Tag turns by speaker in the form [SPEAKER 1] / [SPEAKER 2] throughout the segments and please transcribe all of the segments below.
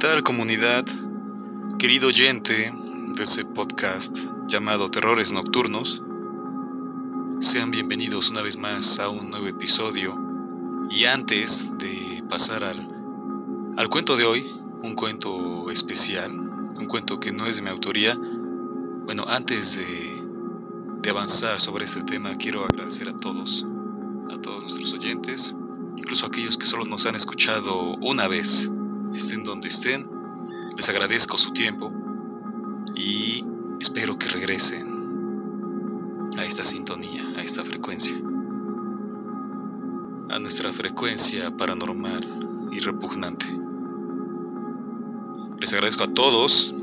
[SPEAKER 1] ¿Qué tal comunidad? Querido oyente de ese podcast llamado Terrores Nocturnos, sean bienvenidos una vez más a un nuevo episodio y antes de pasar al, al cuento de hoy, un cuento especial, un cuento que no es de mi autoría, bueno, antes de, de avanzar sobre este tema quiero agradecer a todos, a todos nuestros oyentes, incluso a aquellos que solo nos han escuchado una vez, estén donde estén, les agradezco su tiempo y espero que regresen a esta sintonía, a esta frecuencia, a nuestra frecuencia paranormal y repugnante. Les agradezco a todos,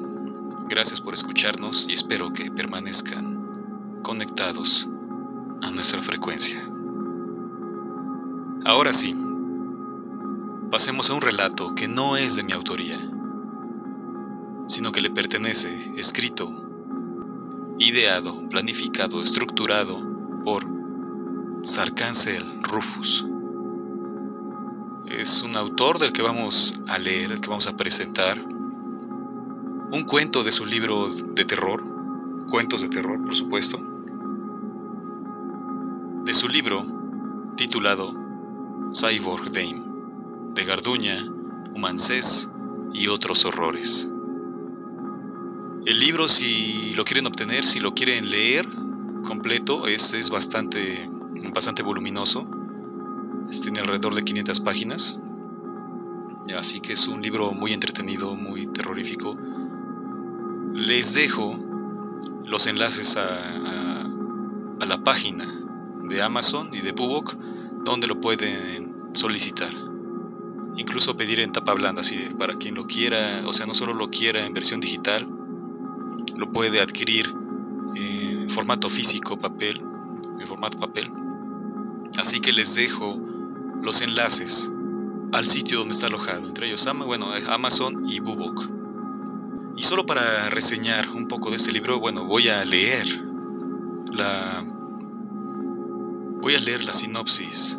[SPEAKER 1] gracias por escucharnos y espero que permanezcan conectados a nuestra frecuencia. Ahora sí, pasemos a un relato que no es de mi autoría, sino que le pertenece, escrito ideado, planificado, estructurado por Sarcancel Rufus. Es un autor del que vamos a leer, el que vamos a presentar. Un cuento de su libro de terror, cuentos de terror por supuesto. De su libro titulado Cyborg Dame, de Garduña, Humancés y otros horrores. El libro, si lo quieren obtener, si lo quieren leer completo, es, es bastante, bastante voluminoso. Tiene alrededor de 500 páginas. Así que es un libro muy entretenido, muy terrorífico. Les dejo los enlaces a, a, la página de Amazon y de Bubok donde lo pueden solicitar. Incluso pedir en tapa blanda, así para quien lo quiera, o sea, no solo lo quiera en versión digital, lo puede adquirir en formato físico, papel, en formato papel. Así que les dejo los enlaces al sitio donde está alojado, entre ellos bueno, Amazon y Bubok. Y solo para reseñar un poco de este libro, bueno, voy a leer la voy a leer la sinopsis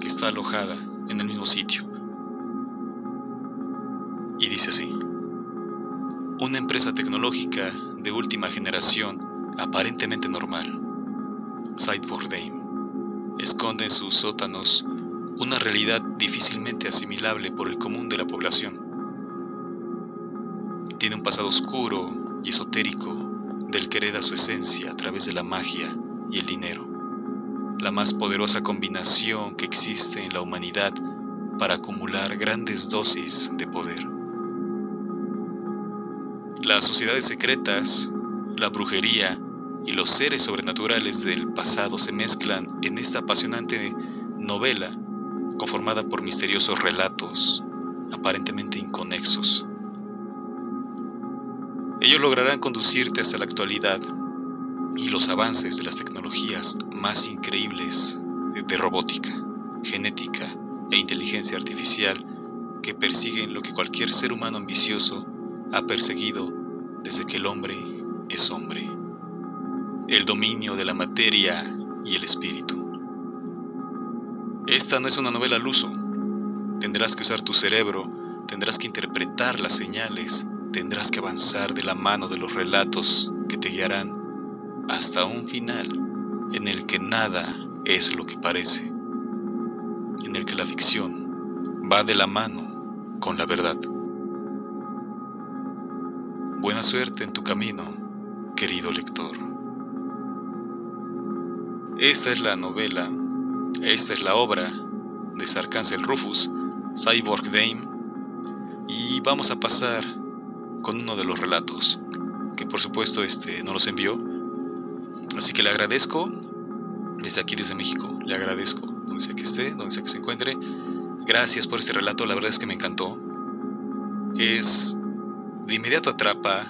[SPEAKER 1] que está alojada en el mismo sitio. Y dice así: una empresa tecnológica de última generación aparentemente normal, Cyborg Dame, esconde en sus sótanos una realidad difícilmente asimilable por el común de la población. Tiene un pasado oscuro y esotérico del que hereda su esencia a través de la magia y el dinero, la más poderosa combinación que existe en la humanidad para acumular grandes dosis de poder. Las sociedades secretas, la brujería y los seres sobrenaturales del pasado se mezclan en esta apasionante novela conformada por misteriosos relatos aparentemente inconexos. Ellos lograrán conducirte hasta la actualidad y los avances de las tecnologías más increíbles de robótica, genética e inteligencia artificial que persiguen lo que cualquier ser humano ambicioso ha perseguido desde que el hombre es hombre. El dominio de la materia y el espíritu. Esta no es una novela al uso. Tendrás que usar tu cerebro, tendrás que interpretar las señales, tendrás que avanzar de la mano de los relatos que te guiarán hasta un final en el que nada es lo que parece, en el que la ficción va de la mano con la verdad. Buena suerte en tu camino, querido lector. Esta es la novela, esta es la obra de Sarcancel Rufus, Cyborg Dame, y vamos a pasar con uno de los relatos, que por supuesto este no los envió. Así que le agradezco, desde aquí, desde México, le agradezco, donde sea que esté, donde sea que se encuentre. Gracias por este relato, la verdad es que me encantó. Es de inmediato atrapa,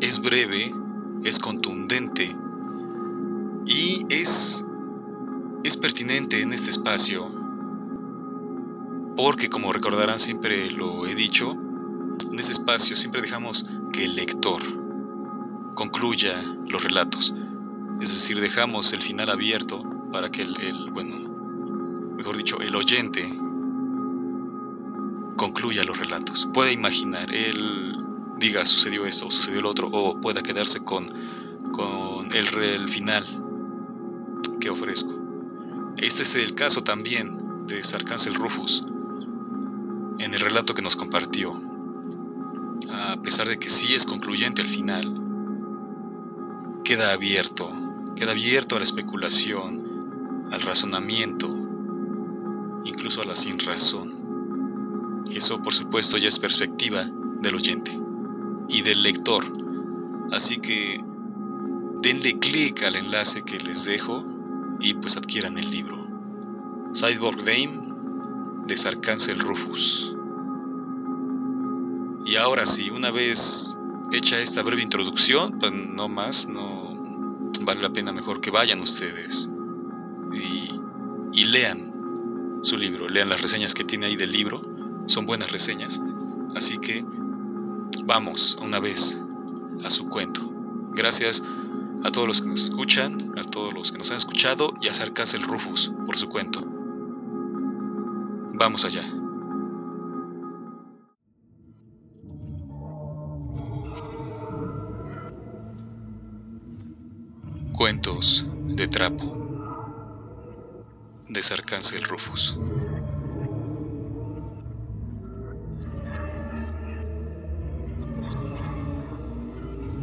[SPEAKER 1] es breve, es contundente y es, es pertinente en este espacio porque como recordarán siempre lo he dicho, en ese espacio siempre dejamos que el lector concluya los relatos. Es decir, dejamos el final abierto para que el, el bueno, mejor dicho, el oyente concluya los relatos. Puede imaginar, él diga sucedió esto o sucedió lo otro, o pueda quedarse con, con el, el final que ofrezco. Este es el caso también de Sarcancel Rufus en el relato que nos compartió. A pesar de que sí es concluyente al final, queda abierto, queda abierto a la especulación, al razonamiento, incluso a la sin razón. Eso por supuesto ya es perspectiva del oyente y del lector. Así que denle clic al enlace que les dejo y pues adquieran el libro. Cyborg Dame de Rufus. Y ahora sí, una vez hecha esta breve introducción, pues no más, no vale la pena mejor que vayan ustedes y lean su libro, lean las reseñas que tiene ahí del libro, son buenas reseñas, así que vamos una vez a su cuento. Gracias a todos los que nos escuchan, a todos los que nos han escuchado y a Sarcancel Rufus por su cuento. Vamos allá. Cuentos de trapo de Sarcancel Rufus.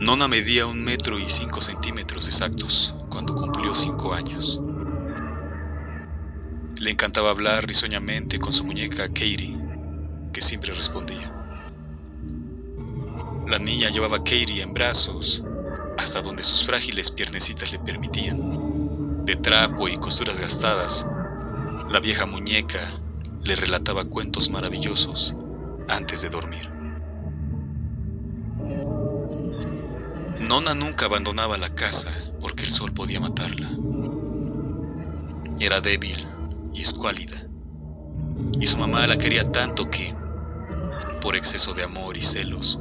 [SPEAKER 1] Nona medía un metro y cinco centímetros exactos cuando cumplió cinco años. Le encantaba hablar risueñamente con su muñeca Katie, que siempre respondía. La niña llevaba a Katie en brazos hasta donde sus frágiles piernecitas le permitían. De trapo y costuras gastadas, la vieja muñeca le relataba cuentos maravillosos antes de dormir. Nona nunca abandonaba la casa porque el sol podía matarla. Era débil y escuálida. Y su mamá la quería tanto que, por exceso de amor y celos,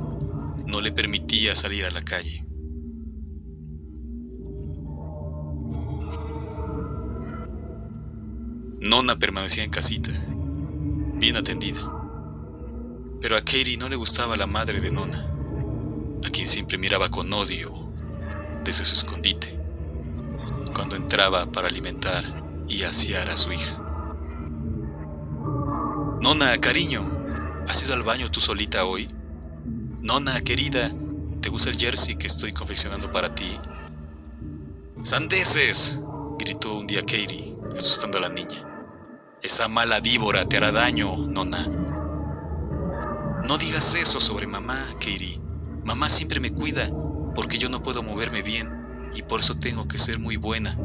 [SPEAKER 1] no le permitía salir a la calle. Nona permanecía en casita, bien atendida. Pero a Katie no le gustaba la madre de Nona, a quien siempre miraba con odio desde su escondite, cuando entraba para alimentar y asear a su hija. Nona, cariño, ¿has ido al baño tú solita hoy? Nona, querida, ¿te gusta el jersey que estoy confeccionando para ti? ¡Sandeces! gritó un día Katie, asustando a la niña. Esa mala víbora te hará daño, Nona. No digas eso sobre mamá, Katie. Mamá siempre me cuida porque yo no puedo moverme bien y por eso tengo que ser muy buena.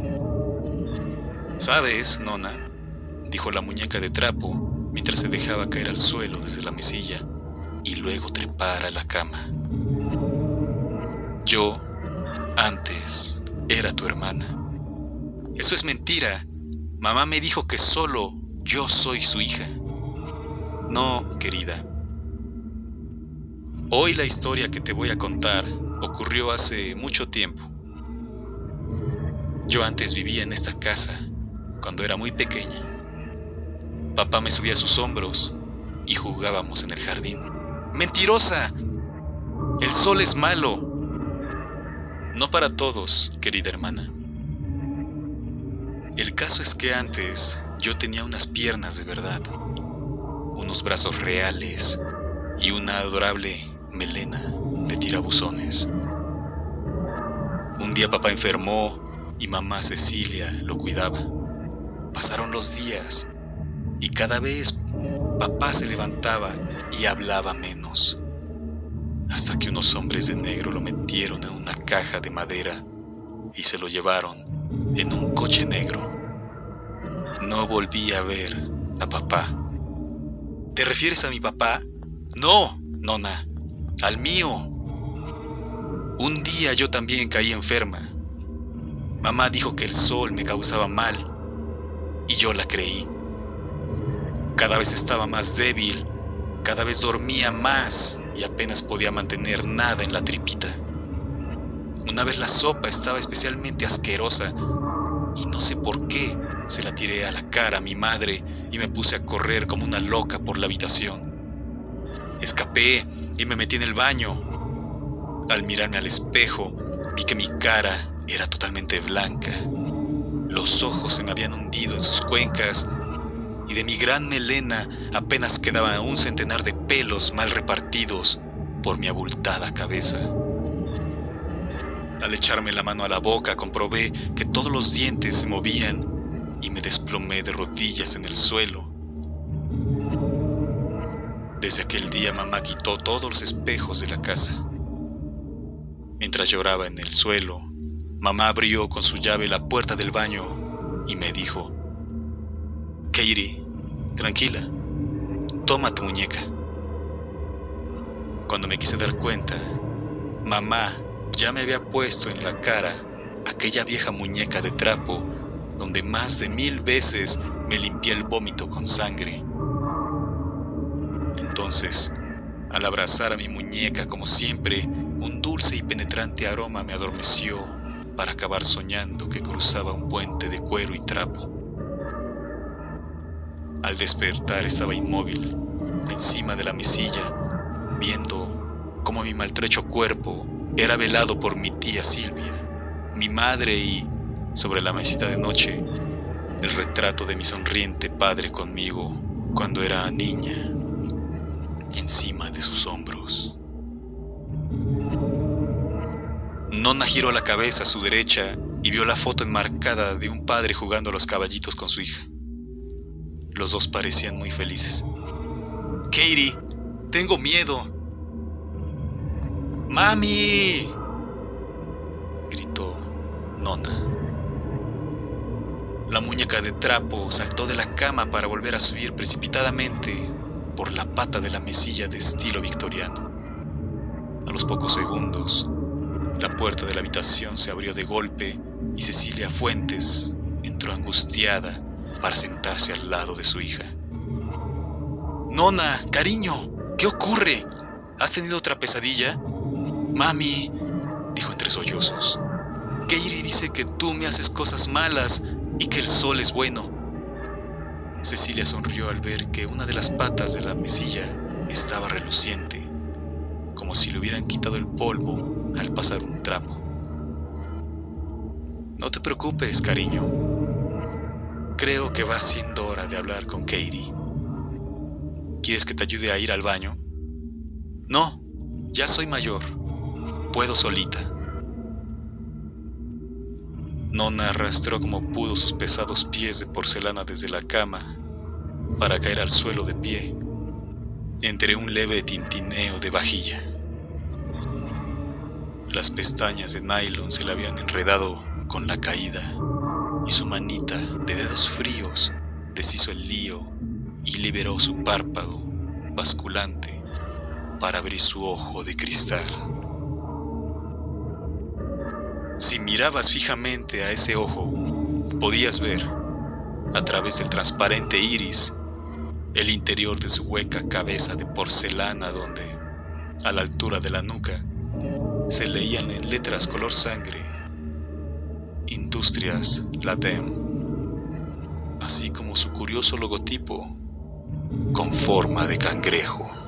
[SPEAKER 1] ¿Sabes, Nona? dijo la muñeca de trapo mientras se dejaba caer al suelo desde la mesilla y luego trepar a la cama. Yo, antes, era tu hermana. Eso es mentira. Mamá me dijo que solo yo soy su hija. No, querida. Hoy la historia que te voy a contar ocurrió hace mucho tiempo. Yo antes vivía en esta casa cuando era muy pequeña. Papá me subía a sus hombros y jugábamos en el jardín. ¡Mentirosa! El sol es malo. No para todos, querida hermana. El caso es que antes yo tenía unas piernas de verdad, unos brazos reales y una adorable melena de tirabuzones. Un día papá enfermó y mamá Cecilia lo cuidaba. Pasaron los días y cada vez papá se levantaba y hablaba menos, hasta que unos hombres de negro lo metieron en una caja de madera y se lo llevaron en un coche negro. No volví a ver a papá. ¿Te refieres a mi papá? No, nona, al mío. Un día yo también caí enferma. Mamá dijo que el sol me causaba mal y yo la creí. Cada vez estaba más débil, cada vez dormía más y apenas podía mantener nada en la tripita. Una vez la sopa estaba especialmente asquerosa y no sé por qué se la tiré a la cara a mi madre y me puse a correr como una loca por la habitación. Escapé y me metí en el baño. Al mirarme al espejo, vi que mi cara era totalmente blanca. Los ojos se me habían hundido en sus cuencas y de mi gran melena apenas quedaba un centenar de pelos mal repartidos por mi abultada cabeza. Al echarme la mano a la boca comprobé que todos los dientes se movían y me desplomé de rodillas en el suelo. Desde aquel día mamá quitó todos los espejos de la casa. Mientras lloraba en el suelo, mamá abrió con su llave la puerta del baño y me dijo, Katie, tranquila, toma tu muñeca. Cuando me quise dar cuenta, mamá ya me había puesto en la cara aquella vieja muñeca de trapo donde más de mil veces me limpié el vómito con sangre. Entonces, al abrazar a mi muñeca como siempre, un dulce y penetrante aroma me adormeció para acabar soñando que cruzaba un puente de cuero y trapo. Al despertar estaba inmóvil, encima de la mesilla, viendo cómo mi maltrecho cuerpo era velado por mi tía Silvia, mi madre y, sobre la mesita de noche, el retrato de mi sonriente padre conmigo cuando era niña, encima de sus hombros. Nona giró la cabeza a su derecha y vio la foto enmarcada de un padre jugando a los caballitos con su hija. Los dos parecían muy felices. Katie, tengo miedo, ¡Mami! gritó Nona. La muñeca de trapo saltó de la cama para volver a subir precipitadamente por la pata de la mesilla de estilo victoriano. A los pocos segundos, la puerta de la habitación se abrió de golpe y Cecilia Fuentes entró angustiada para sentarse al lado de su hija. Nona, cariño, ¿qué ocurre? ¿Has tenido otra pesadilla? Mami, dijo entre sollozos, Keiri dice que tú me haces cosas malas y que el sol es bueno. Cecilia sonrió al ver que una de las patas de la mesilla estaba reluciente, como si le hubieran quitado el polvo al pasar un trapo. No te preocupes, cariño. Creo que va siendo hora de hablar con Katie. ¿Quieres que te ayude a ir al baño? No, ya soy mayor puedo solita. Nona arrastró como pudo sus pesados pies de porcelana desde la cama para caer al suelo de pie, entre un leve tintineo de vajilla. Las pestañas de nylon se le habían enredado con la caída y su manita de dedos fríos deshizo el lío y liberó su párpado basculante para abrir su ojo de cristal. Si mirabas fijamente a ese ojo, podías ver, a través del transparente iris, el interior de su hueca cabeza de porcelana donde, a la altura de la nuca, se leían en letras color sangre Industrias Latem, así como su curioso logotipo con forma de cangrejo.